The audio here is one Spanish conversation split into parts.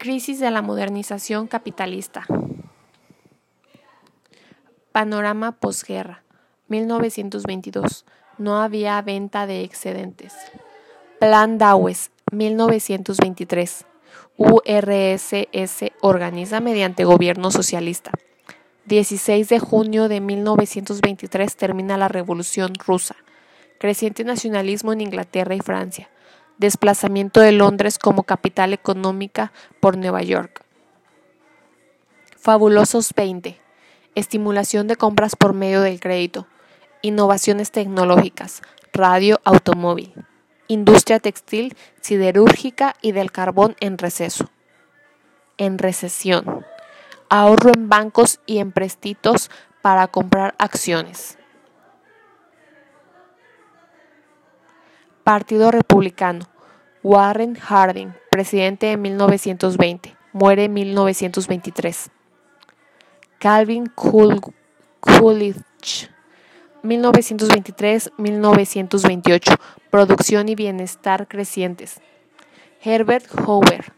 Crisis de la modernización capitalista. Panorama posguerra. 1922. No había venta de excedentes. Plan Dawes. 1923. URSS organiza mediante gobierno socialista. 16 de junio de 1923 termina la Revolución rusa. Creciente nacionalismo en Inglaterra y Francia. Desplazamiento de Londres como capital económica por Nueva York. Fabulosos 20. Estimulación de compras por medio del crédito. Innovaciones tecnológicas. Radio, automóvil. Industria textil, siderúrgica y del carbón en receso. En recesión. Ahorro en bancos y en prestitos para comprar acciones. Partido Republicano. Warren Harding, presidente de 1920, muere en 1923. Calvin Coolidge, 1923-1928, producción y bienestar crecientes. Herbert Hoover,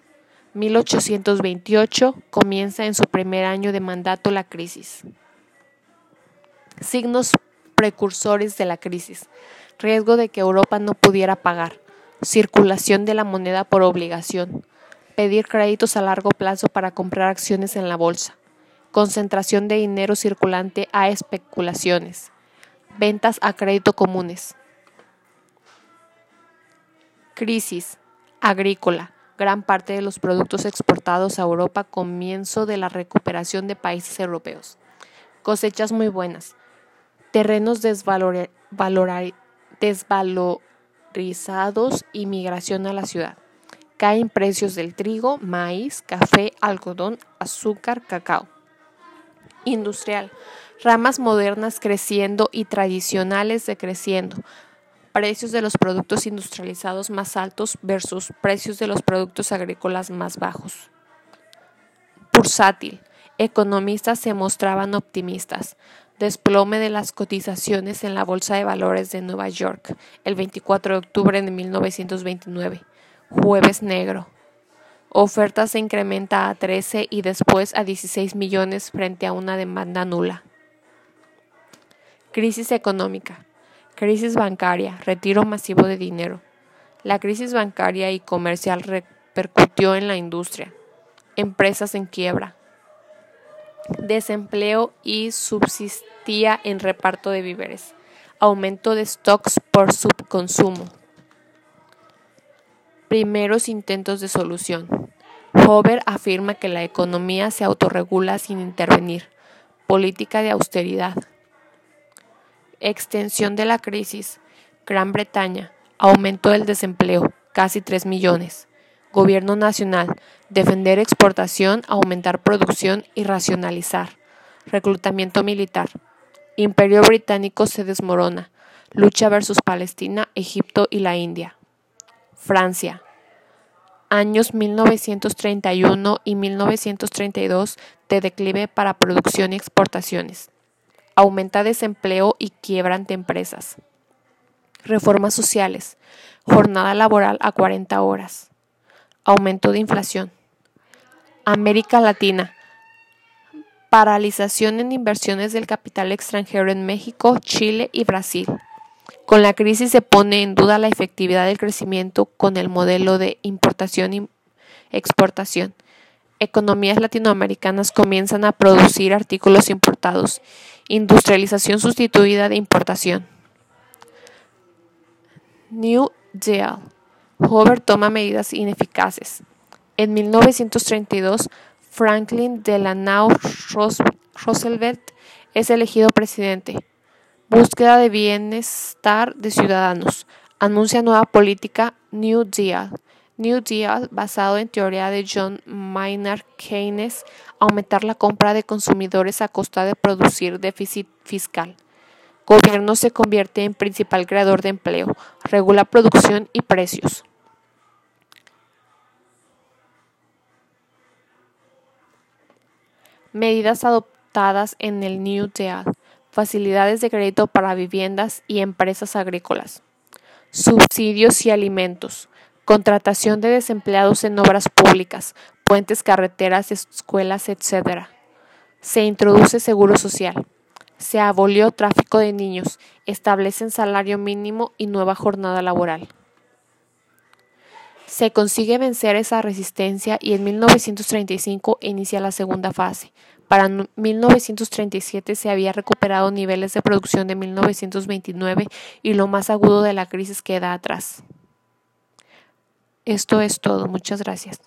1828, comienza en su primer año de mandato la crisis. Signos precursores de la crisis riesgo de que Europa no pudiera pagar, circulación de la moneda por obligación, pedir créditos a largo plazo para comprar acciones en la bolsa, concentración de dinero circulante a especulaciones, ventas a crédito comunes. Crisis agrícola. Gran parte de los productos exportados a Europa comienzo de la recuperación de países europeos. Cosechas muy buenas. Terrenos desvalorizados y migración a la ciudad. Caen precios del trigo, maíz, café, algodón, azúcar, cacao. Industrial. Ramas modernas creciendo y tradicionales decreciendo. Precios de los productos industrializados más altos versus precios de los productos agrícolas más bajos. Bursátil. Economistas se mostraban optimistas desplome de las cotizaciones en la Bolsa de Valores de Nueva York el 24 de octubre de 1929, jueves negro. Oferta se incrementa a 13 y después a 16 millones frente a una demanda nula. Crisis económica. Crisis bancaria. Retiro masivo de dinero. La crisis bancaria y comercial repercutió en la industria. Empresas en quiebra desempleo y en reparto de víveres, aumento de stocks por subconsumo. Primeros intentos de solución. Hover afirma que la economía se autorregula sin intervenir. Política de austeridad. Extensión de la crisis. Gran Bretaña. Aumento del desempleo. Casi 3 millones. Gobierno nacional, defender exportación, aumentar producción y racionalizar. Reclutamiento militar. Imperio británico se desmorona. Lucha versus Palestina, Egipto y la India. Francia. Años 1931 y 1932 de declive para producción y exportaciones. Aumenta desempleo y quiebran de empresas. Reformas sociales. Jornada laboral a 40 horas aumento de inflación. América Latina. Paralización en inversiones del capital extranjero en México, Chile y Brasil. Con la crisis se pone en duda la efectividad del crecimiento con el modelo de importación y exportación. Economías latinoamericanas comienzan a producir artículos importados. Industrialización sustituida de importación. New Deal. Hoover toma medidas ineficaces. En 1932, Franklin Delano Roosevelt es elegido presidente. Búsqueda de bienestar de ciudadanos. Anuncia nueva política New Deal. New Deal, basado en teoría de John Maynard Keynes, aumentar la compra de consumidores a costa de producir déficit fiscal. Gobierno se convierte en principal creador de empleo, regula producción y precios. Medidas adoptadas en el New Deal. Facilidades de crédito para viviendas y empresas agrícolas. Subsidios y alimentos. Contratación de desempleados en obras públicas. puentes, carreteras, escuelas, etc. Se introduce seguro social. Se abolió tráfico de niños, establecen salario mínimo y nueva jornada laboral. Se consigue vencer esa resistencia y en 1935 inicia la segunda fase. Para 1937 se había recuperado niveles de producción de 1929 y lo más agudo de la crisis queda atrás. Esto es todo. Muchas gracias.